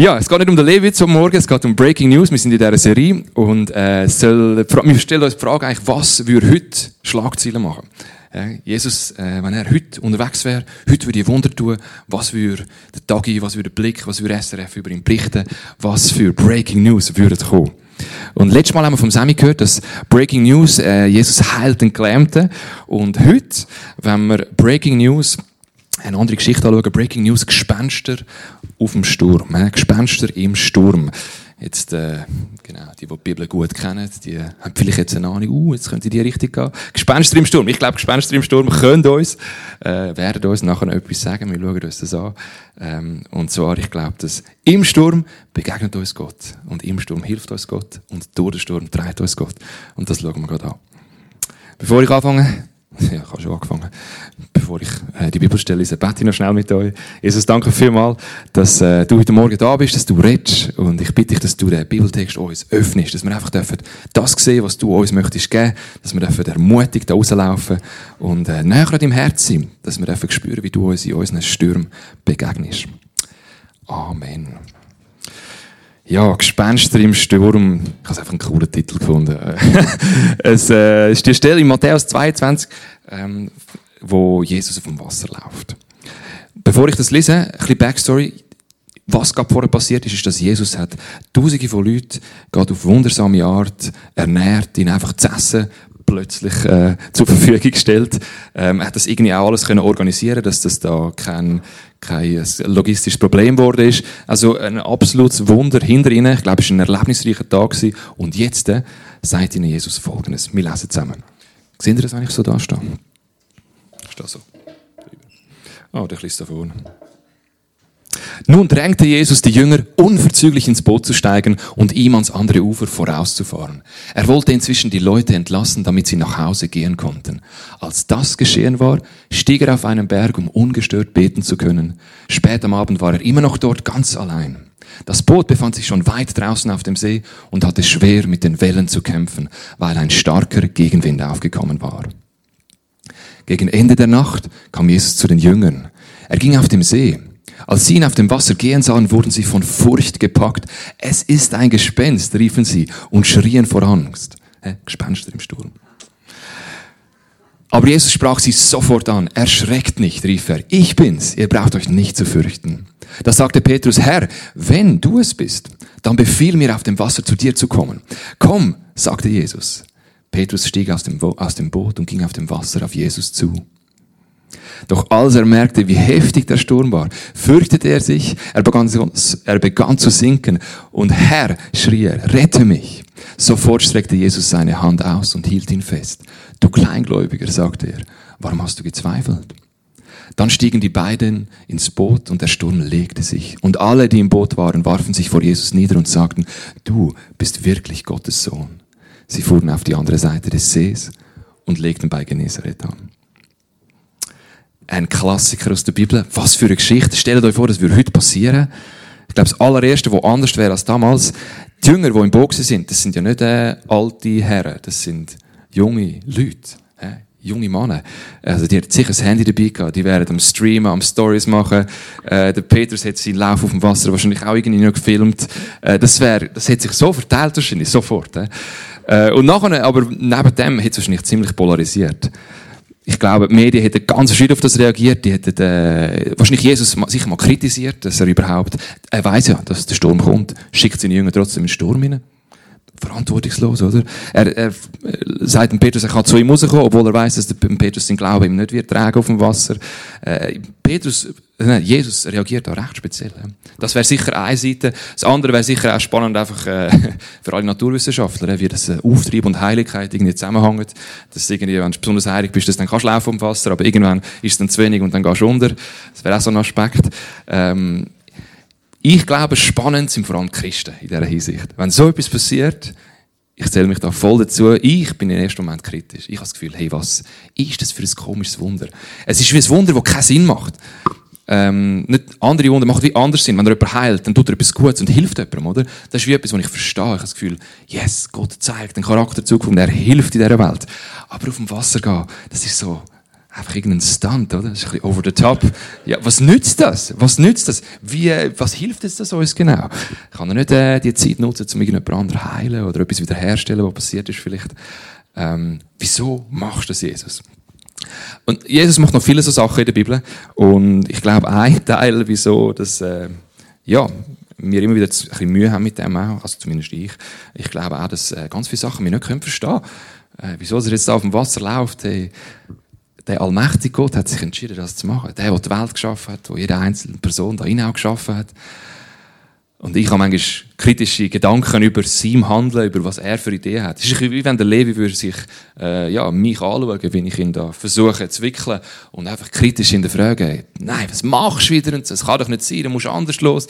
Ja, es geht nicht um den Lewitz am Morgen, es geht um Breaking News. Wir sind in dieser Serie und äh, soll, wir stellen uns die Frage eigentlich, was würde heute Schlagzeilen machen? Äh, Jesus, äh, wenn er heute unterwegs wäre, heute würde ich Wunder tun, was würde der Tagi, was würde der Blick, was würde SRF über ihn berichten, was für Breaking News würde kommen? Und letztes Mal haben wir vom Sammy gehört, dass Breaking News, äh, Jesus heilt den Gelähmten. Und heute, wenn wir Breaking News eine andere Geschichte anschauen. Breaking News, Gespenster auf dem Sturm. Äh, Gespenster im Sturm. Jetzt, äh, genau, die, die die Bibel gut kennen, die haben vielleicht jetzt eine Ahnung, uh, jetzt könnte die Richtung gehen. Gespenster im Sturm. Ich glaube, Gespenster im Sturm können uns, äh, werden uns nachher noch etwas sagen. Wir schauen uns das an. Ähm, und zwar, ich glaube, dass im Sturm begegnet uns Gott. Und im Sturm hilft uns Gott. Und durch den Sturm treibt uns Gott. Und das schauen wir gerade an. Bevor ich anfange, ja, ich habe schon angefangen. Bevor ich äh, die Bibelstelle lese, bete ich noch schnell mit euch. Jesus, danke vielmals, dass äh, du heute Morgen da bist, dass du redest. Und ich bitte dich, dass du den Bibeltext uns öffnest, dass wir einfach dürfen das sehen, was du uns möchtest geben, dass wir dürfen ermutigt da rauslaufen und äh, näher an deinem Herz sind, dass wir dürfen spüren, wie du uns in unseren Stürmen begegnest. Amen. Ja, Gespenster im Sturm. Ich habe einfach einen coolen Titel gefunden. es äh, ist die Stelle in Matthäus 22, ähm, wo Jesus auf dem Wasser läuft. Bevor ich das lese, ein bisschen Backstory. Was gerade vorher passiert ist, ist, dass Jesus hat Tausende von Leuten gerade auf wundersame Art ernährt, ihnen einfach zu essen plötzlich äh, zur Verfügung gestellt. Ähm, er hat das irgendwie auch alles können organisieren, dass das da kein, kein logistisches Problem geworden ist. Also ein absolutes Wunder hinter ihnen. Ich glaube, es war ein erlebnisreicher Tag gewesen. Und jetzt äh, sagt ihnen Jesus Folgendes. Wir lesen zusammen. Sehen Sie das eigentlich so da stehen? Ist das so? Oh, der ist da vorne. Nun drängte Jesus die Jünger, unverzüglich ins Boot zu steigen und ihm ans andere Ufer vorauszufahren. Er wollte inzwischen die Leute entlassen, damit sie nach Hause gehen konnten. Als das geschehen war, stieg er auf einen Berg, um ungestört beten zu können. Spät am Abend war er immer noch dort ganz allein. Das Boot befand sich schon weit draußen auf dem See und hatte schwer mit den Wellen zu kämpfen, weil ein starker Gegenwind aufgekommen war. Gegen Ende der Nacht kam Jesus zu den Jüngern. Er ging auf dem See. Als sie ihn auf dem Wasser gehen sahen, wurden sie von Furcht gepackt. Es ist ein Gespenst, riefen sie und schrien vor Angst. Hä? Gespenster im Sturm. Aber Jesus sprach sie sofort an. Erschreckt nicht, rief er. Ich bin's. Ihr braucht euch nicht zu fürchten. Da sagte Petrus, Herr, wenn du es bist, dann befiehl mir auf dem Wasser zu dir zu kommen. Komm, sagte Jesus. Petrus stieg aus dem, aus dem Boot und ging auf dem Wasser auf Jesus zu. Doch als er merkte, wie heftig der Sturm war, fürchtete er sich, er begann, er begann zu sinken und Herr, schrie er, rette mich. Sofort streckte Jesus seine Hand aus und hielt ihn fest. Du Kleingläubiger, sagte er, warum hast du gezweifelt? Dann stiegen die beiden ins Boot und der Sturm legte sich. Und alle, die im Boot waren, warfen sich vor Jesus nieder und sagten, du bist wirklich Gottes Sohn. Sie fuhren auf die andere Seite des Sees und legten bei Genezareth an ein Klassiker aus der Bibel. Was für eine Geschichte. Stellt euch vor, das würde heute passieren. Ich glaube, das allererste, was anders wäre als damals, die Jünger, die im Boot sind, das sind ja nicht äh, alte Herren, das sind junge Leute. Äh, junge Männer. Also, die hat sicher das Handy dabei gehabt. Die wären am Streamen, am Stories machen. Äh, der Petrus hat seinen Lauf auf dem Wasser wahrscheinlich auch irgendwie noch gefilmt. Äh, das wäre, das hat sich so verteilt wahrscheinlich, sofort. Äh. Und nachher, aber neben dem hat es wahrscheinlich ziemlich polarisiert ich glaube, die Medien hätten ganz verschieden auf das reagiert. Die hätten äh, wahrscheinlich Jesus sicher mal kritisiert, dass er überhaupt, er weiß ja, dass der Sturm kommt, schickt seine Jünger trotzdem in den Sturm hinein. Verantwortungslos, oder? Er, er sagt dem Petrus, er kann zu ihm rauskommen, obwohl er weiß, dass der Petrus sein Glaube ihm nicht wird tragen auf dem Wasser. Äh, Petrus Jesus reagiert da recht speziell. Das wäre sicher eine Seite. Das andere wäre sicher auch spannend einfach äh, für alle Naturwissenschaftler, wie das äh, Auftrieb und Heiligkeit irgendwie zusammenhängt. Dass irgendwie, wenn du besonders heilig bist, dass dann kannst du laufen um Wasser, aber irgendwann ist es dann zu wenig und dann gehst du unter. Das wäre auch so ein Aspekt. Ähm, ich glaube, spannend sind vor allem Christen in dieser Hinsicht. Wenn so etwas passiert, ich zähle mich da voll dazu. Ich bin im ersten Moment kritisch. Ich habe das Gefühl, hey, was ist das für ein komisches Wunder? Es ist wie ein Wunder, das keinen Sinn macht ähm, nicht andere Wunder machen wie anders sind. Wenn er jemanden heilt, dann tut er etwas Gutes und hilft jemandem, oder? Das ist wie etwas, was ich verstehe. Ich habe das Gefühl, yes, Gott zeigt den Charakterzug und er hilft in dieser Welt. Aber auf dem Wasser gehen, das ist so, einfach irgendein Stunt, oder? Das ist ein bisschen over the top. Ja, was nützt das? Was nützt das? Wie, was hilft es das uns genau? Kann er nicht äh, die Zeit nutzen, um irgendjemand anderen heilen oder etwas wiederherstellen, was passiert ist vielleicht? Ähm, wieso machst du das, Jesus? Und Jesus macht noch viele so Sachen in der Bibel. Und ich glaube, ein Teil, wieso, dass, äh, ja, wir immer wieder ein bisschen Mühe haben mit dem auch, also zumindest ich. Ich glaube auch, dass äh, ganz viele Sachen wir nicht können verstehen können. Äh, wieso er jetzt da auf dem Wasser läuft, hey, der allmächtige Gott hat sich entschieden, das zu machen. Der, der die Welt geschaffen hat, der jede einzelne Person da auch geschaffen hat. Und ich habe manchmal kritische Gedanken über sein Handeln, über was er für Ideen hat. Es ist wie wenn der Levi würde sich äh, ja, mich anschauen, wenn ich ihn da versuche zu wickeln und einfach kritisch in der Frage, nein, was machst du wieder? Das kann doch nicht sein, du musst anders los.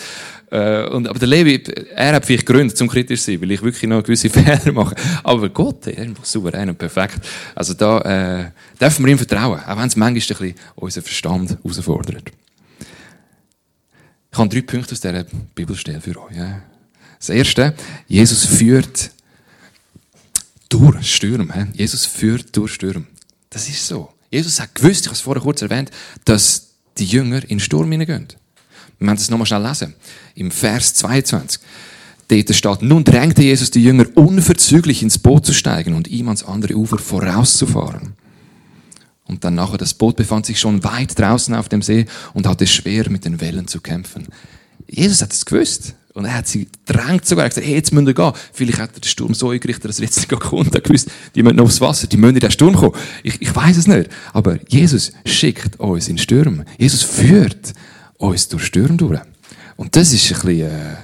Äh, und, aber der Levi, er hat vielleicht Gründe zum kritisch zu sein, weil ich wirklich noch gewisse Fehler mache. Aber Gott, er ist einfach souverän und perfekt. Also da äh, dürfen wir ihm vertrauen, auch wenn es manchmal ein bisschen unseren Verstand herausfordert. Ich habe drei Punkte aus dieser Bibelstelle für euch. Das erste, Jesus führt durch Stürme. Jesus führt durch Stürme. Das ist so. Jesus hat gewusst, ich habe es vorher kurz erwähnt, dass die Jünger in den Sturm hineingehen. Wir müssen das nochmal schnell lesen. Im Vers 22. Dort steht, nun drängte Jesus die Jünger unverzüglich ins Boot zu steigen und ihm ans andere Ufer vorauszufahren. Und dann nachher, das Boot befand sich schon weit draußen auf dem See und hatte schwer mit den Wellen zu kämpfen. Jesus hat es gewusst. Und er hat sie drängt sogar. Er hat gesagt, hey, jetzt müssen wir gehen. Vielleicht hat er den Sturm so eingerichtet, dass er jetzt nicht kommt. Er gewusst, die müssen noch aufs Wasser, die müssen in den Sturm kommen. Ich, ich weiß es nicht. Aber Jesus schickt uns in Stürme. Jesus führt uns durch Stürme durch. Und das ist ein bisschen, äh,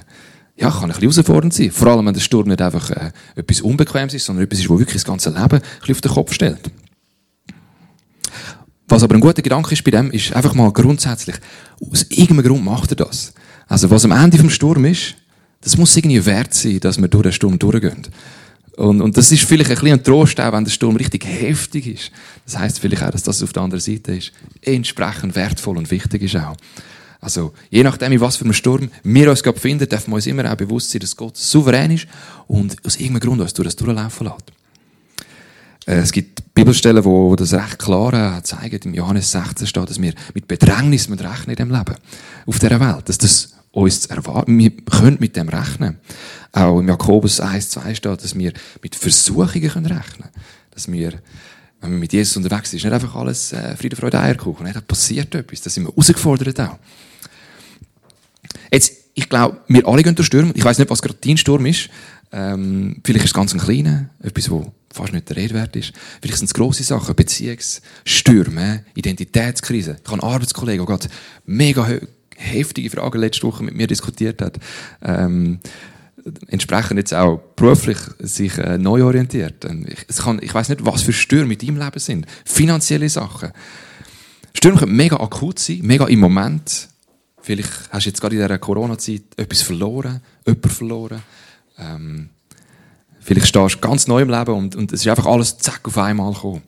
ja, kann ein bisschen herausfordernd sein. Vor allem, wenn der Sturm nicht einfach äh, etwas Unbequemes ist, sondern etwas ist, was wirklich das ganze Leben ein bisschen auf den Kopf stellt. Was aber ein guter Gedanke ist bei dem, ist einfach mal grundsätzlich, aus irgendeinem Grund macht er das. Also was am Ende vom Sturm ist, das muss irgendwie wert sein, dass wir durch den Sturm durchgehen. Und, und das ist vielleicht ein bisschen ein Trost, auch wenn der Sturm richtig heftig ist. Das heißt vielleicht auch, dass das auf der anderen Seite ist, entsprechend wertvoll und wichtig ist auch. Also, je nachdem, in was für einem Sturm wir uns gerade befinden, dürfen wir uns immer auch bewusst sein, dass Gott souverän ist und aus irgendeinem Grund uns durch das durchlaufen lässt. Äh, es gibt Bibelstellen, wo das recht klar äh, zeigen. Im Johannes 16 steht, dass wir mit Bedrängnis rechnen in dem Leben. Auf dieser Welt. Dass das uns erwarten, wir können mit dem rechnen. Auch im Jakobus 1, 2 steht, dass wir mit Versuchungen können rechnen Dass wir, wenn wir mit Jesus unterwegs sind, ist nicht einfach alles äh, Friede, Freude, Eierkuchen. Da passiert etwas. Da sind wir herausgefordert auch. Jetzt, ich glaube, wir alle gehen durch Stürme. Ich weiß nicht, was gerade dein Sturm ist. Ähm, vielleicht ist es ganz ein kleiner, etwas, wo fast nicht der Rede wert ist. Vielleicht sind es grosse Sachen, Beziehungsstürme, Identitätskrise. Ich habe einen Arbeitskollegen, der gerade mega heftige Fragen letzte Woche mit mir diskutiert hat. Ähm, entsprechend jetzt auch beruflich sich äh, neu orientiert. Ich, es kann, ich weiß nicht, was für Stürme in deinem Leben sind. Finanzielle Sachen. Stürme können mega akut sein, mega im Moment. Vielleicht hast du jetzt gerade in dieser Corona-Zeit etwas verloren, jemand verloren. Ähm, Vielleicht stehst du ganz neu im Leben und, und es ist einfach alles zack auf einmal gekommen.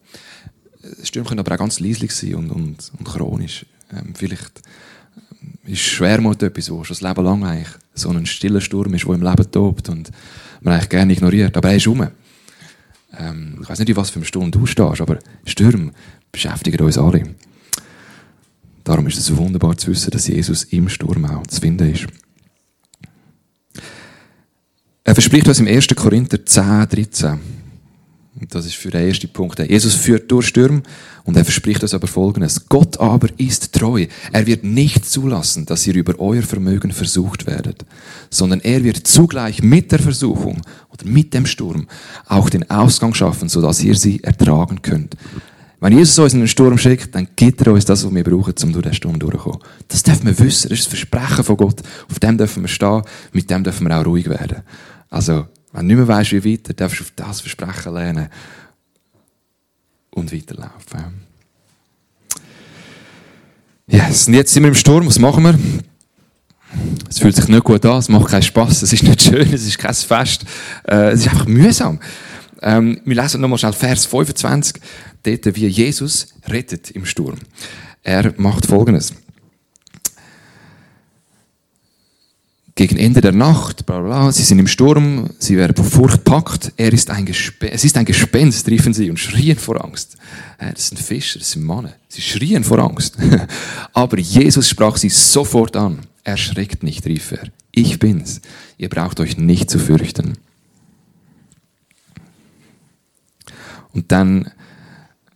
Stürme können aber auch ganz leislich sein und, und, und chronisch. Ähm, vielleicht ähm, ist Schwermut etwas, wo schon das Leben lang eigentlich so ein stiller Sturm ist, der im Leben tobt und man eigentlich gerne ignoriert. Aber er ist rum. Ähm, ich weiß nicht, in was für einem Sturm du stehst, aber Stürme beschäftigen uns alle. Darum ist es wunderbar zu wissen, dass Jesus im Sturm auch zu finden ist. Er verspricht uns im 1. Korinther 10, 13. Und das ist für den ersten Punkt. Jesus führt durch Stürme und er verspricht uns aber Folgendes. Gott aber ist treu. Er wird nicht zulassen, dass ihr über euer Vermögen versucht werdet, sondern er wird zugleich mit der Versuchung oder mit dem Sturm auch den Ausgang schaffen, sodass ihr sie ertragen könnt. Wenn Jesus uns in den Sturm schickt, dann gibt er uns das, was wir brauchen, um durch den Sturm durchzukommen. Das dürfen wir wissen. Das ist das Versprechen von Gott. Auf dem dürfen wir stehen. Mit dem dürfen wir auch ruhig werden. Also, wenn du nicht mehr weißt, wie weiter, darfst du auf das Versprechen lernen und weiterlaufen. Yes, und jetzt sind wir im Sturm. Was machen wir? Es fühlt sich nicht gut an, es macht keinen Spass, es ist nicht schön, es ist kein Fest, äh, es ist einfach mühsam. Ähm, wir lesen nochmal schnell Vers 25, dort wie Jesus rettet im Sturm. Er macht Folgendes. Gegen Ende der Nacht, bla bla, sie sind im Sturm, sie werden von Furcht packt, er ist ein Gespenst, es ist ein Gespenst, riefen sie und schrien vor Angst. Das sind Fischer, das sind Männer, sie schrien vor Angst. Aber Jesus sprach sie sofort an. Erschreckt nicht, rief er. Ich bin's. Ihr braucht euch nicht zu fürchten. Und dann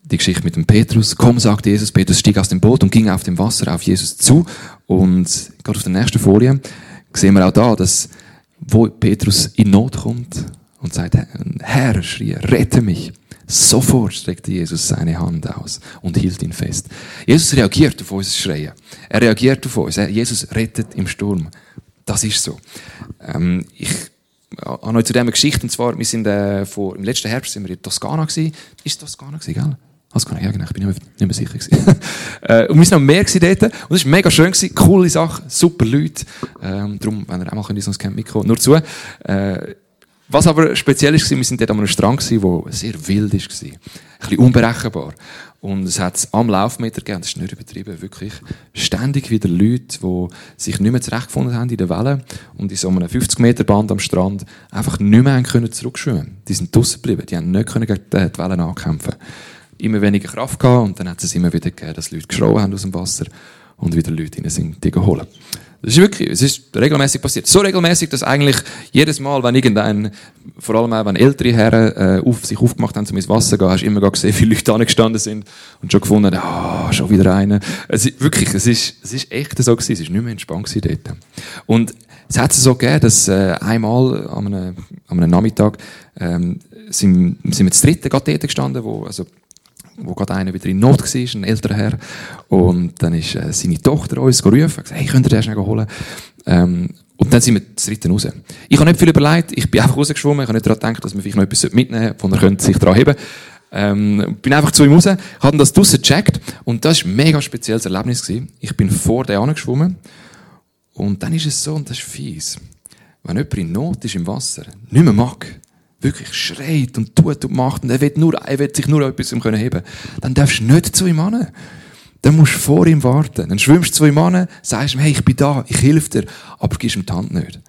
die Geschichte mit dem Petrus. Komm, sagte Jesus. Petrus stieg aus dem Boot und ging auf dem Wasser auf Jesus zu. Und gerade auf der nächsten Folie sehen wir auch da, dass wo Petrus in Not kommt und sagt, Herr, schrie, rette mich. Sofort streckte Jesus seine Hand aus und hielt ihn fest. Jesus reagiert auf unser Schreien. Er reagiert auf uns. Jesus rettet im Sturm. Das ist so. Ähm, ich habe noch zu dieser Geschichte, und zwar, wir sind äh, vor, im letzten Herbst sind wir in Toskana gewesen. Ist Toskana gewesen, gell? Was kann ich ja, genau, ich bin nicht mehr sicher gewesen. äh, und wir sind noch mehr dort. Und es war mega schön gewesen, coole Sache, super Leute. Ähm, darum, wenn ihr auch mal könnt, sonst Camp mitkommen. Nur zu. Äh, was aber speziell ist, wir sind dort an einem Strand der sehr wild ist Ein bisschen unberechenbar. Und es hat am Laufmeter gegeben, das ist nicht übertrieben, wirklich ständig wieder Leute, die sich nicht mehr zurechtgefunden haben in der Welle und in so einem 50 Meter Band am Strand einfach nicht mehr können zurückschwimmen. Die sind draussen geblieben, die haben nicht können gegen die Wellen ankämpfen. Immer weniger Kraft gehabt und dann hat es immer wieder gegeben, dass Leute geschrauen haben aus dem Wasser und wieder Leute rein sind, die holen. Das ist wirklich, es ist regelmäßig passiert. So regelmäßig, dass eigentlich jedes Mal, wenn irgendein, vor allem auch wenn ältere Herren äh, auf, sich aufgemacht haben, um ins Wasser zu gehen, hast du immer gesehen, wie Leute angestanden sind und schon gefunden ah, schon wieder einer. Es ist, wirklich, es ist, es ist echt so gewesen, es ist nicht mehr entspannt gewesen dort. Und es hat es so gegeben, dass äh, einmal an einem, an einem Nachmittag ähm, sind, sind wir zu dritten gerade dort gestanden, wo, also wo gerade einer wieder in Not war, ein älterer Herr. Und dann ist äh, seine Tochter uns gerufen und gesagt, hey, könnt ihr den schnell holen? Ähm, und dann sind wir zu dritten raus. Ich habe nicht viel überlegt, ich bin einfach rausgeschwommen, ich habe nicht daran gedacht, dass man vielleicht noch etwas mitnehmen sollte, wo er sich daran heben ähm, bin einfach zu ihm raus, habe das draussen gecheckt und das war ein mega spezielles Erlebnis. Gewesen. Ich bin vor der geschwommen und dann ist es so, und das ist fies, wenn jemand in Not ist im Wasser, nicht mehr mag, wirklich schreit und tut und macht und er will, nur, er will sich nur etwas heben können dann darfst du nicht zu ihm an. Dann musst du vor ihm warten. Dann schwimmst du zu ihm an, sagst ihm, hey, ich bin da, ich helfe dir, aber gibst ihm die Hand nicht.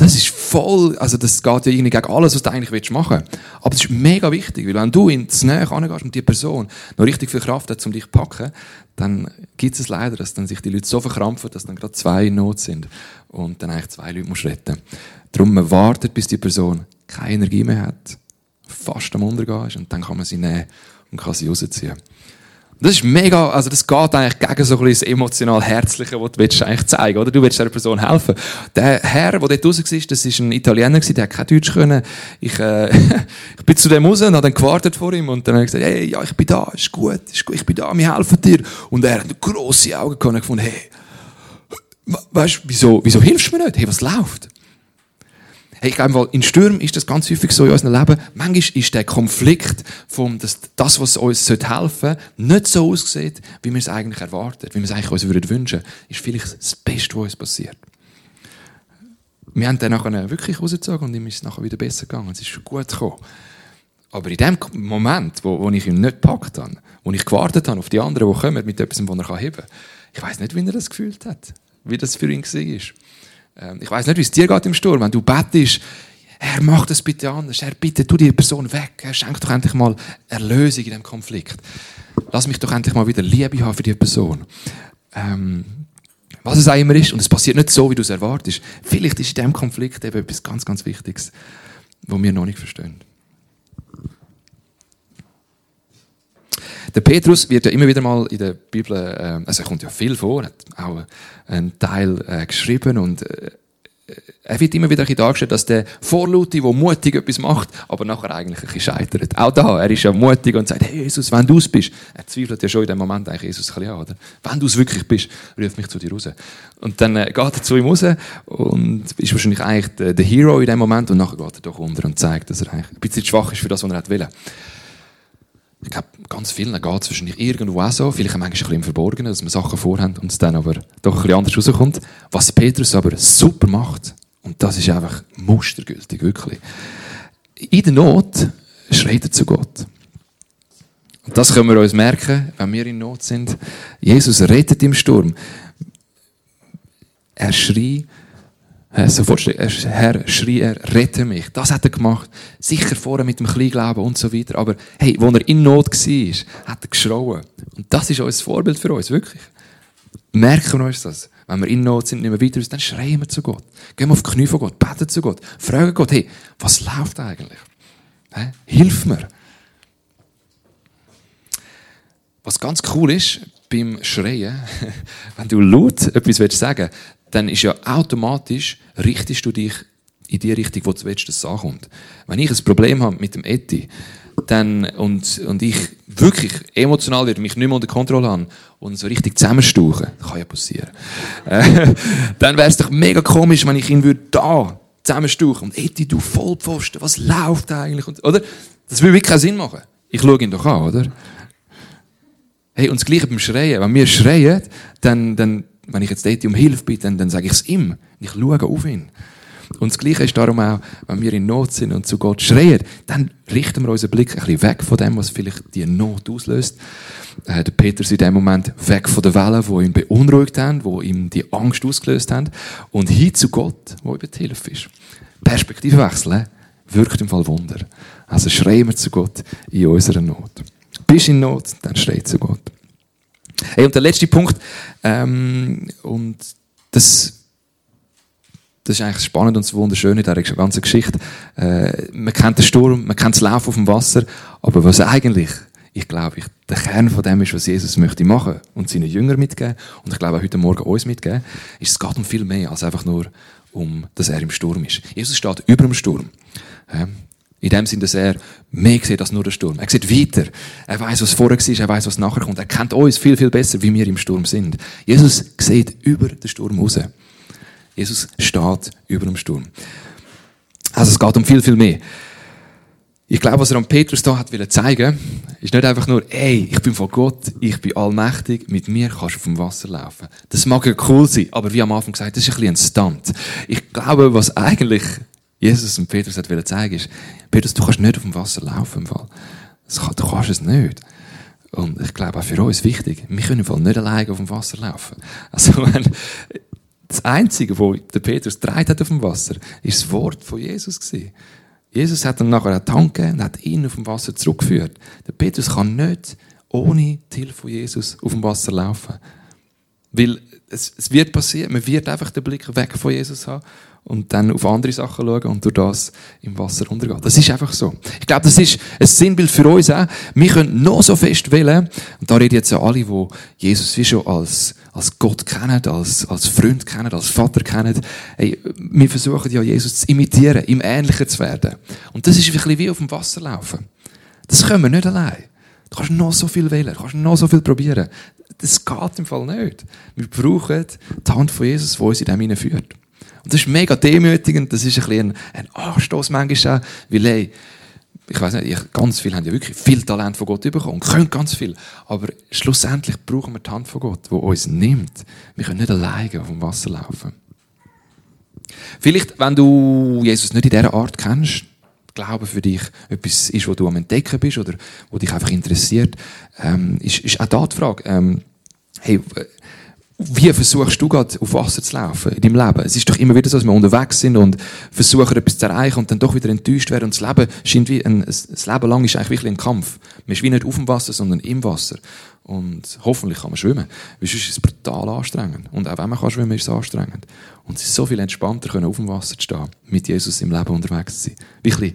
Das ist voll, also das geht ja irgendwie gegen alles, was du eigentlich machen willst. Aber das ist mega wichtig, weil wenn du ins Nähe angehst und die Person noch richtig viel Kraft hat, um dich zu packen, dann gibt es leider, dass dann sich die Leute so verkrampfen, dass dann gerade zwei in Not sind und dann eigentlich zwei Leute musst retten. Darum man wartet, bis die Person keine Energie mehr hat, fast am Untergehen ist und dann kann man sie nehmen und kann sie rausziehen. Das ist mega, also das geht eigentlich gegen so ein bisschen das emotional Herzliche, was du eigentlich zeigen, oder? Du willst dieser Person helfen. Der Herr, der dort raus war, das ist ein Italiener der hat kein Deutsch können. Ich, äh, ich bin zu dem raus und habe dann gewartet vor ihm und dann habe ich gesagt, hey, ja, ich bin da, ist gut, ist gut, ich bin da, wir helfen dir. Und er hat grosse Augen gefunden, hey, weißt du, wieso, wieso hilfst du mir nicht? Hey, was läuft? Hey, ich glaube, in Stürmen ist das ganz häufig so in unserem Leben. Manchmal ist der Konflikt vom, dass das, was uns helfen sollte, nicht so aussieht, wie wir es eigentlich erwarten, wie wir es eigentlich uns würden wünschen. Ist vielleicht das Beste, was uns passiert. Wir haben dann nachher wirklich rausgezogen und ihm ist es nachher wieder besser gegangen. Es ist schon gut gekommen. Aber in dem Moment, wo, wo ich ihn nicht gepackt habe, wo ich gewartet habe auf die anderen, die kommen mit etwas, was er heben kann, ich weiß nicht, wie er das gefühlt hat, wie das für ihn war. Ähm, ich weiß nicht, wie es dir geht im Sturm, wenn du bettest, Herr, mach das bitte anders. Herr, bitte, tu die Person weg. Herr, schenk doch endlich mal Erlösung in diesem Konflikt. Lass mich doch endlich mal wieder Liebe haben für die Person. Ähm, was es auch immer ist, und es passiert nicht so, wie du es erwartest. Vielleicht ist in diesem Konflikt eben etwas ganz, ganz Wichtiges, was wir noch nicht verstehen. Der Petrus wird ja immer wieder mal in der Bibel, äh, also er kommt ja viel vor, hat auch einen Teil äh, geschrieben und äh, er wird immer wieder dargestellt, dass der Vorlaute, der mutig etwas macht, aber nachher eigentlich ein bisschen scheitert. Auch da, er ist ja mutig und sagt, hey Jesus, wenn du es bist, er zweifelt ja schon in dem Moment eigentlich Jesus ein bisschen an, oder? Wenn du es wirklich bist, ruf mich zu dir raus. Und dann äh, geht er zu ihm raus und ist wahrscheinlich eigentlich der, Hero in dem Moment und nachher geht er doch unter und zeigt, dass er eigentlich ein bisschen schwach ist für das, was er will. Ich glaube, ganz vielen geht es wahrscheinlich irgendwo auch so, vielleicht manchmal ein bisschen im Verborgenen, dass wir Sachen vorhaben und es dann aber doch ein bisschen anders rauskommt. Was Petrus aber super macht, und das ist einfach mustergültig, wirklich. In der Not schreit er zu Gott. Und das können wir uns merken, wenn wir in Not sind. Jesus rettet im Sturm. Er schrie Sofort Herr, schrie er, rette mich. Das hat er gemacht. Sicher vorher mit dem Kleinglauben und so weiter. Aber hey, wo er in Not war, hat er geschrauen. Und das ist unser Vorbild für uns, wirklich. Merken wir uns das. Wenn wir in Not sind, nicht mehr weiter dann schreien wir zu Gott. Gehen wir auf die Knie von Gott, beten zu Gott, fragen Gott, hey, was läuft eigentlich? Hey, hilf mir. Was ganz cool ist beim Schreien, wenn du laut etwas sagen willst, dann ist ja automatisch, richtest du dich in die Richtung, wo du willst, dass es ankommt. Wenn ich ein Problem habe mit dem Eti, dann, und, und ich wirklich emotional werde, mich nicht mehr unter Kontrolle habe und so richtig zusammenstauchen, kann ja passieren, äh, dann wäre es doch mega komisch, wenn ich ihn würde da zusammenstauchen und Eti, du Vollpfosten, was läuft eigentlich? Und, oder? Das würde wirklich keinen Sinn machen. Ich schaue ihn doch an, oder? Hey, und das Gleiche beim Schreien. Wenn wir schreien, dann, dann wenn ich jetzt dort um Hilfe bitte, dann, dann sage ich es ihm. Ich schaue auf ihn. Und das Gleiche ist darum auch, wenn wir in Not sind und zu Gott schreien, dann richten wir unseren Blick ein bisschen weg von dem, was vielleicht die Not auslöst. Äh, der Peter ist in dem Moment weg von den Wellen, die ihn beunruhigt haben, die ihm die Angst ausgelöst haben, und hin zu Gott, wo über die Hilfe ist. Perspektivwechsel wirkt im Fall Wunder. Also schreien wir zu Gott in unserer Not. Bist in Not, dann schrei zu Gott. Hey, und der letzte Punkt, ähm, und das, das ist eigentlich spannend und wunderschön in dieser ganzen Geschichte. Äh, man kennt den Sturm, man kennt das Laufen auf dem Wasser, aber was eigentlich, ich glaube, der Kern von dem ist, was Jesus möchte machen und seinen Jüngern mitgeben und ich glaube auch heute Morgen uns mitgeben, ist, es geht um viel mehr als einfach nur um, dass er im Sturm ist. Jesus steht über dem Sturm. In dem Sinne, dass er mehr sieht als nur der Sturm. Er sieht weiter. Er weiß, was vorher war, er weiß, was nachher kommt. Er kennt uns viel, viel besser, wie wir im Sturm sind. Jesus sieht über den Sturm raus. Jesus steht über dem Sturm. Also es geht um viel, viel mehr. Ich glaube, was er an Petrus da hat zeigen, ist nicht einfach nur, ey, ich bin von Gott, ich bin allmächtig, mit mir kannst du auf dem Wasser laufen. Das mag ja cool sein, aber wie am Anfang gesagt, das ist ein bisschen ein Stunt. Ich glaube, was eigentlich Jesus und Petrus hat will zeigen, ist, Petrus, du kannst nicht auf dem Wasser laufen im Fall. Du kannst es nicht. Und ich glaube auch für uns wichtig, wir können im Fall nicht alleine auf dem Wasser laufen. Also wenn, das Einzige, wo der Petrus dreit hat auf dem Wasser, ist das Wort von Jesus gewesen. Jesus hat ihm nachher eine Hand gegeben und hat ihn auf dem Wasser zurückgeführt. Der Petrus kann nicht ohne die Hilfe von Jesus auf dem Wasser laufen. Weil es, es wird passieren, man wird einfach den Blick weg von Jesus haben und dann auf andere Sachen schauen und durch das im Wasser untergehen. Das ist einfach so. Ich glaube, das ist ein Sinnbild für uns auch. Wir können noch so fest wählen, und da reden jetzt ja alle, die Jesus wie schon als, als Gott kennen, als, als Freund kennen, als Vater kennen. Hey, wir versuchen ja Jesus zu imitieren, ihm ähnlicher zu werden. Und das ist ein bisschen wie auf dem Wasser laufen. Das können wir nicht allein. Du kannst noch so viel wählen, du kannst noch so viel probieren. Das geht im Fall nicht. Wir brauchen die Hand von Jesus, die uns in dem führt. Und das ist mega demütigend, das ist ein ein, Anstoß manchmal auch, weil hey, ich weiß nicht, ich, ganz viele haben ja wirklich viel Talent von Gott bekommen können ganz viel. Aber schlussendlich brauchen wir die Hand von Gott, die uns nimmt. Wir können nicht alleine auf dem Wasser laufen. Vielleicht, wenn du Jesus nicht in dieser Art kennst, Glaube für dich etwas ist, wo du am Entdecken bist oder wo dich einfach interessiert, ähm, ist, ist auch da die Frage, ähm, hey, wie versuchst du gerade auf Wasser zu laufen in deinem Leben? Es ist immer wieder so, dass wir unterwegs sind und versuchen etwas zu erreichen und dann doch wieder enttäuscht werden. Und das Leben scheint wie ein, das Leben lang ist eigentlich wirklich ein Kampf. Man ist wie nicht auf dem Wasser, sondern im Wasser. Und hoffentlich kann man schwimmen. Weil sonst ist es brutal anstrengend. Und auch wenn man kann schwimmen, ist es anstrengend. Und es ist so viel entspannter, können auf dem Wasser zu stehen, mit Jesus im Leben unterwegs zu sein. Wirklich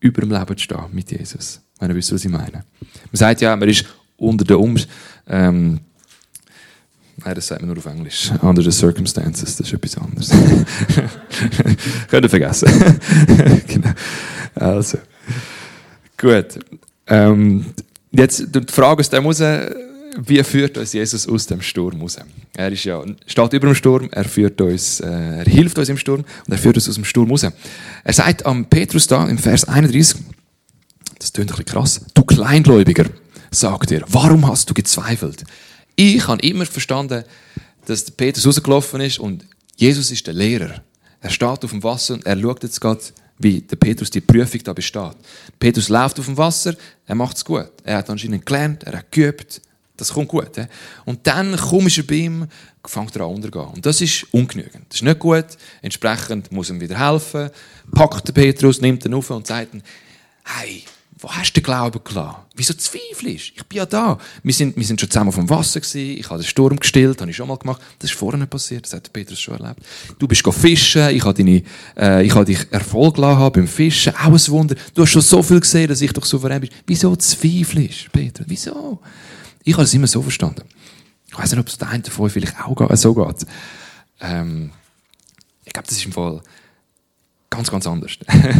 über dem Leben zu stehen, mit Jesus. Wenn ihr wisst, was ich meine. Man sagt ja, man ist unter den Umständen, ähm, Nein, das sagt man nur auf Englisch. Under the circumstances, das ist etwas anderes. Könnt ihr vergessen. genau. Also. Gut. Ähm, jetzt die Frage aus dem raus, wie führt uns Jesus aus dem Sturm raus? Er ist ja, steht über dem Sturm, er führt uns, äh, er hilft uns im Sturm und er führt uns aus dem Sturm raus. Er sagt am Petrus da im Vers 31, das klingt ein bisschen krass, du Kleingläubiger, sagt er, warum hast du gezweifelt? Ich habe immer verstanden, dass der Petrus rausgelaufen ist und Jesus ist der Lehrer. Er steht auf dem Wasser und er schaut jetzt gerade, wie der Petrus die Prüfung da besteht. Petrus läuft auf dem Wasser, er macht es gut. Er hat anscheinend gelernt, er hat geübt, Das kommt gut. He? Und dann kommst du bei ihm, fängt er an untergehen. Und das ist ungenügend. Das ist nicht gut. Entsprechend muss ihm wieder helfen. Packt den Petrus, nimmt ihn auf und sagt ihm, hey, wo hast du den Glauben gelassen? Wieso zweifelst? Ich bin ja da. Wir sind, wir sind schon zusammen vom Wasser gewesen. Ich habe den Sturm gestillt, habe ich schon mal gemacht. Das ist nicht passiert. Das hat Petrus schon erlebt. Du bist fischen. Ich habe deine, äh, ich habe dich Erfolg gelassen beim Fischen. Auch ein Wunder. Du hast schon so viel gesehen, dass ich doch souverän bin. Wieso zweifelst, Petrus? Wieso? Ich habe es immer so verstanden. Ich weiß nicht, ob es der eine davon vielleicht auch so geht. Ähm, ich glaube, das ist im Fall, Ganz, ganz anders.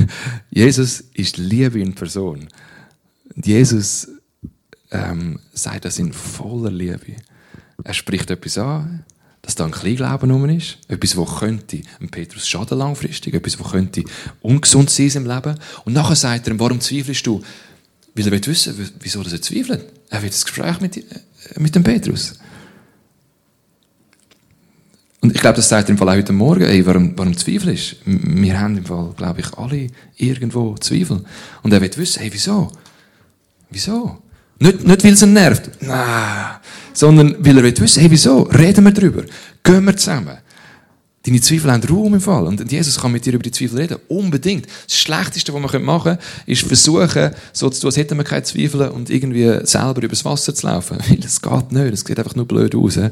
Jesus ist Liebe in Person. Und Jesus ähm, sagt das in voller Liebe. Er spricht etwas an, dass da ein Kleinglauben rum ist. Etwas, was könnte ein Petrus schaden langfristig. Etwas, was könnte ungesund sein im Leben. Und nachher sagt er ihm, warum zweifelst du? Weil er will wissen, wieso er zweifelt. Er will das Gespräch mit, äh, mit dem Petrus. Und ich glaube, das sagt im Fall auch heute Morgen, ey, warum, warum Zweifel ist. Wir haben im Fall, glaube ich, alle irgendwo Zweifel. Und er will wissen, hey, wieso? Wieso? Nicht, nicht weil es ihn nervt, nein, sondern weil er will wissen, hey, wieso? Reden wir darüber. Gehen wir zusammen. Deine Zweifel haben Raum im Fall. Und Jesus kann mit dir über die Zweifel reden. Unbedingt. Das Schlechteste, was man machen können, ist versuchen, so zu tun, als hätten wir keine Zweifel und irgendwie selber übers Wasser zu laufen. Weil es geht nicht. Es sieht einfach nur blöd aus. Du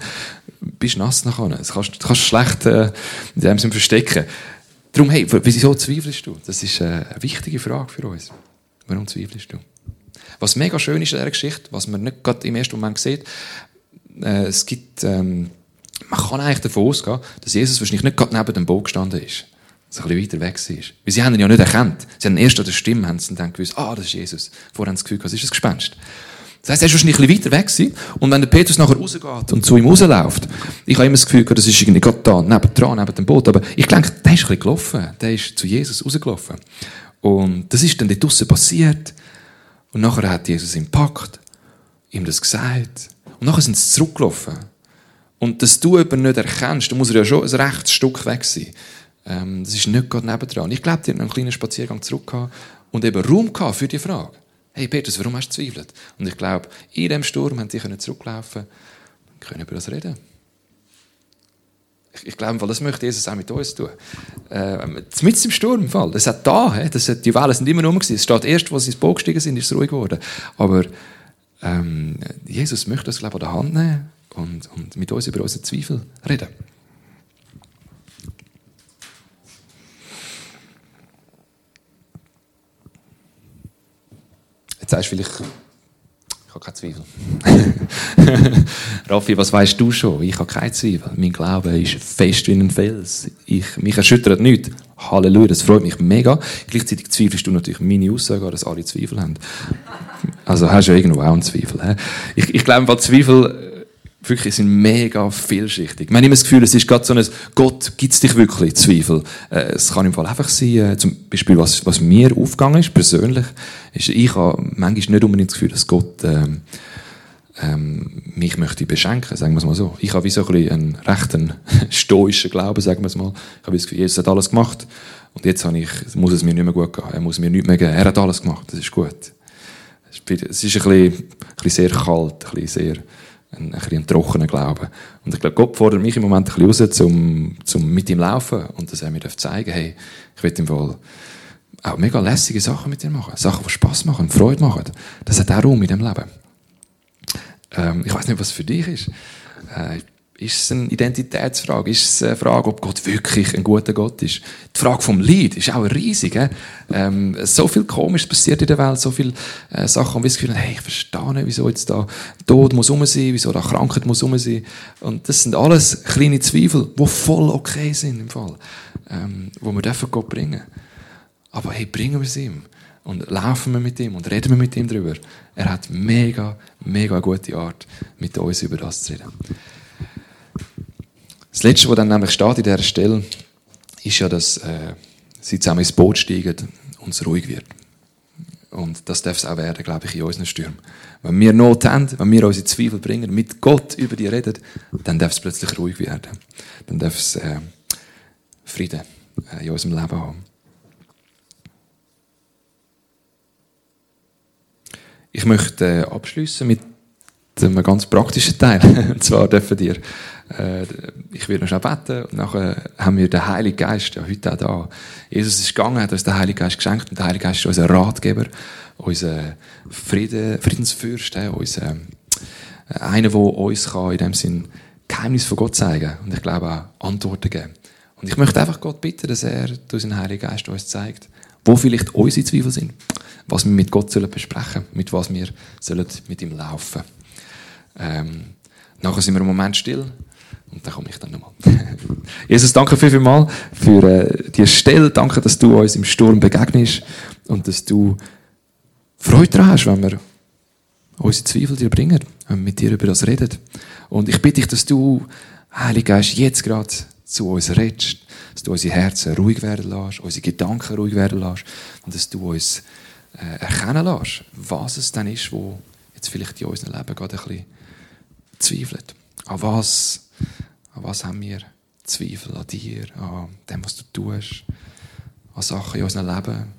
bist nass nachher. Das kannst du schlecht äh, in dem Sinne verstecken. Darum, hey, wieso zweifelst du? Das ist äh, eine wichtige Frage für uns. Warum zweifelst du? Was mega schön ist in dieser Geschichte, was man nicht gerade im ersten Moment sieht, äh, es gibt, ähm, man kann eigentlich davon ausgehen, dass Jesus wahrscheinlich nicht gerade neben dem Boot gestanden ist. Dass er ein bisschen weiter weg war. Weil sie haben ihn ja nicht erkannt. Sie haben erst an der Stimme haben sie dann gewusst, ah, das ist Jesus. Vorher haben sie das Gefühl, das ist ein Gespenst. Das heisst, er ist wahrscheinlich ein bisschen weiter weg gewesen. Und wenn der Petrus nachher rausgeht und zu ihm rausläuft, ich habe immer das Gefühl, das ist irgendwie gerade da, neben dran, neben dem Boot. Aber ich denke, der ist ein bisschen gelaufen. Der ist zu Jesus rausgelaufen. Und das ist dann dort draussen passiert. Und nachher hat Jesus ihn gepackt, ihm das gesagt. Und nachher sind sie zurückgelaufen. Und dass du jemanden nicht erkennst, dann muss er ja schon ein rechtes Stück weg sein. Ähm, das ist nicht gerade nebendran. Ich glaube, die haben einen kleinen Spaziergang zurück und eben Raum für die Frage. Hey Petrus, warum hast du zweifelt? Und ich glaube, in diesem Sturm haben sie zurücklaufen und können über das reden. Ich, glaube, das möchte Jesus auch mit uns tun. Äh, mit im Sturm im Fall. Das hat da, das hat, die Wellen sind immer rum Es steht erst, als sie ins Boot gestiegen sind, ist es ruhig geworden. Aber ähm, Jesus möchte das, glaube ich, an der Hand nehmen und, und mit uns über unsere Zweifel reden. Jetzt sagst du vielleicht, ich habe keine Zweifel. Raffi, was weißt du schon? Ich habe keine Zweifel. Mein Glaube ist fest wie ein Fels. Ich, mich erschüttert nichts. Halleluja, das freut mich mega. Gleichzeitig zweifelst du natürlich meine Aussage dass alle Zweifel haben. Also hast du ja irgendwo auch einen Zweifel. He? Ich, ich glaube, Zweifel wirklich sind mega vielschichtig. Man hat immer das Gefühl, es ist gerade so ein Gott, gibt es dich wirklich? Zweifel. Äh, es kann im Fall einfach sein, äh, zum Beispiel, was, was mir aufgegangen ist, persönlich, ist, ich habe manchmal nicht unbedingt das Gefühl, dass Gott ähm, ähm, mich möchte beschenken, sagen wir es mal so. Ich habe wie so ein bisschen einen rechten stoischen Glauben, sagen wir es mal. Ich habe das Gefühl, Jesus hat alles gemacht und jetzt habe ich, muss es mir nicht mehr gut gehen. Er muss mir nichts mehr geben. Er hat alles gemacht, das ist gut. Es ist ein bisschen, ein bisschen sehr kalt, ein bisschen sehr ein, ein, ein trockener Glaube. Und ich glaube, Gott fordert mich im Moment ein bisschen raus, um, um mit ihm zu laufen und dass er mir zeigen hey, ich will ihm wohl auch mega lässige Sachen mit dir machen. Sachen, die Spass machen, Freude machen. Das hat auch Raum in dem Leben. Ähm, ich weiß nicht, was für dich ist. Äh, ist es eine Identitätsfrage? Ist es eine Frage, ob Gott wirklich ein guter Gott ist? Die Frage vom Lied ist auch riesig. Ähm, so viel Komisches passiert in der Welt, so viele äh, Sachen, und wir das Gefühl hey, ich verstehe nicht, wieso jetzt da Tod muss um sein, wieso da Krankheit muss um sein. Und das sind alles kleine Zweifel, die voll okay sind im Fall, ähm, wo wir Gott bringen. Aber hey, bringen wir es ihm und laufen wir mit ihm und reden wir mit ihm darüber. Er hat mega, mega gute Art, mit uns über das zu reden. Das Letzte, was dann nämlich steht in dieser Stelle, ist ja, dass äh, sie zusammen ins Boot steigen und es ruhig wird. Und das darf es auch werden, glaube ich, in unseren Stürmen. Wenn wir Not haben, wenn wir unsere Zweifel bringen, mit Gott über die reden, dann darf es plötzlich ruhig werden. Dann darf es äh, Frieden äh, in unserem Leben haben. Ich möchte äh, abschließen mit einem ganz praktischen Teil. und zwar dürfen dir, äh, ich werde noch schnell beten, und nachher haben wir den Heiligen Geist, ja heute auch da. Jesus ist gegangen, hat uns den Heiligen Geist geschenkt, und der Heilige Geist ist unser Ratgeber, unser Frieden, Friedensfürst, unser, äh, einer, der uns kann, in dem Sinn Geheimnis von Gott zeigen und ich glaube auch Antworten geben. Und ich möchte einfach Gott bitten, dass er durch seinen Heiligen Geist uns zeigt, wo vielleicht unsere Zweifel sind, was wir mit Gott sollen besprechen mit was wir sollen mit ihm laufen ähm, Nachher sind wir einen Moment still und dann komme ich dann nochmal. Jesus, danke viel, viel mal für äh, die Stelle. Danke, dass du uns im Sturm begegnest und dass du Freude daran hast, wenn wir unsere Zweifel dir bringen, wenn wir mit dir über das reden. Und ich bitte dich, dass du, Heiliger Geist, jetzt gerade zu uns redest, dass du unsere Herzen ruhig werden lässt, unsere Gedanken ruhig werden lässt und dass du uns äh, erkennen lässt, was es dann ist, wo jetzt vielleicht in unserem Leben gerade ein bisschen zweifelt. An was, an was haben wir Zweifel? An dir, an dem, was du tust, an Sachen in unserem Leben.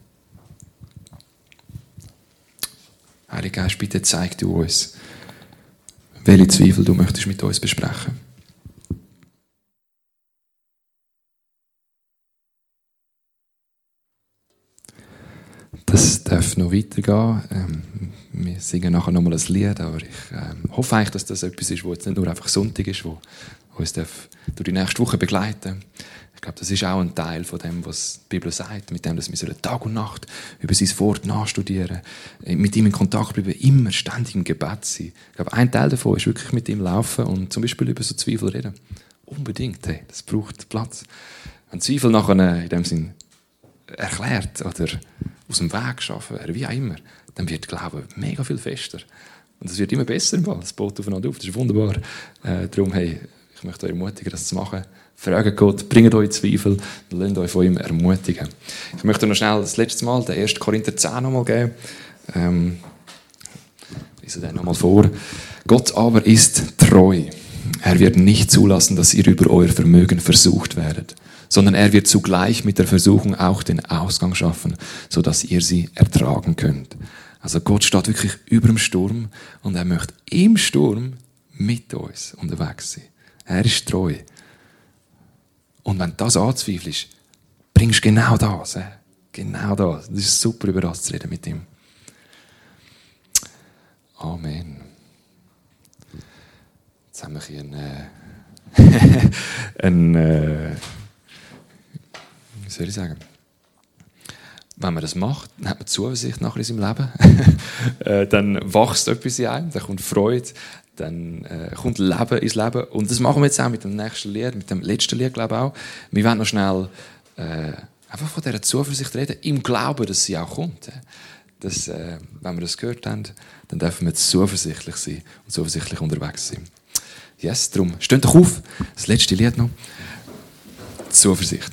Heiliger Geist, bitte zeig du uns, welche Zweifel du möchtest mit uns besprechen. Das darf noch weitergehen. Ähm, wir singen nachher nochmal ein Lied, aber ich ähm, hoffe eigentlich, dass das etwas ist, wo jetzt nicht nur einfach Sonntag ist, wo uns darf durch die nächste Woche begleiten Ich glaube, das ist auch ein Teil von dem, was die Bibel sagt, mit dem, dass wir Tag und Nacht über sein Wort nachstudieren, äh, mit ihm in Kontakt bleiben, immer ständig im Gebet sein. Ich glaube, ein Teil davon ist wirklich mit ihm laufen und zum Beispiel über so Zweifel reden. Unbedingt, hey, das braucht Platz. Wenn Zweifel nachher in dem Sinn erklärt oder aus dem Weg geschaffen werden, wie auch immer, dann wird Glauben mega viel fester. Und es wird immer besser im Fall. Es baut aufeinander auf. Das ist wunderbar. Äh, darum, hey, ich möchte euch ermutigen, das zu machen. Fragt Gott, bringt euch Zweifel lasst euch von ihm ermutigen. Ich möchte noch schnell das letzte Mal den 1. Korinther 10 nochmal geben. Ähm, ich lese den nochmal vor. Gott aber ist treu. Er wird nicht zulassen, dass ihr über euer Vermögen versucht werdet sondern er wird zugleich mit der Versuchung auch den Ausgang schaffen, so dass ihr sie ertragen könnt. Also Gott steht wirklich über dem Sturm und er möchte im Sturm mit uns unterwegs sein. Er ist treu. Und wenn du das anzweifelst, bringst du genau das. Äh? Genau das. Das ist super, über das zu reden mit ihm. Amen. Jetzt haben wir hier einen, äh, einen äh, wie soll ich sagen, wenn man das macht, dann hat man Zuversicht nachher in seinem Leben. Äh, dann wächst etwas in einem, dann kommt Freude, dann äh, kommt Leben ins Leben. Und das machen wir jetzt auch mit dem nächsten Lied, mit dem letzten Lied, glaube ich auch. Wir wollen noch schnell äh, einfach von dieser Zuversicht reden, im Glauben, dass sie auch kommt. Dass, äh, wenn wir das gehört haben, dann dürfen wir zuversichtlich sein und zuversichtlich unterwegs sein. Yes, darum, steht doch auf, das letzte Lied noch. Zuversicht.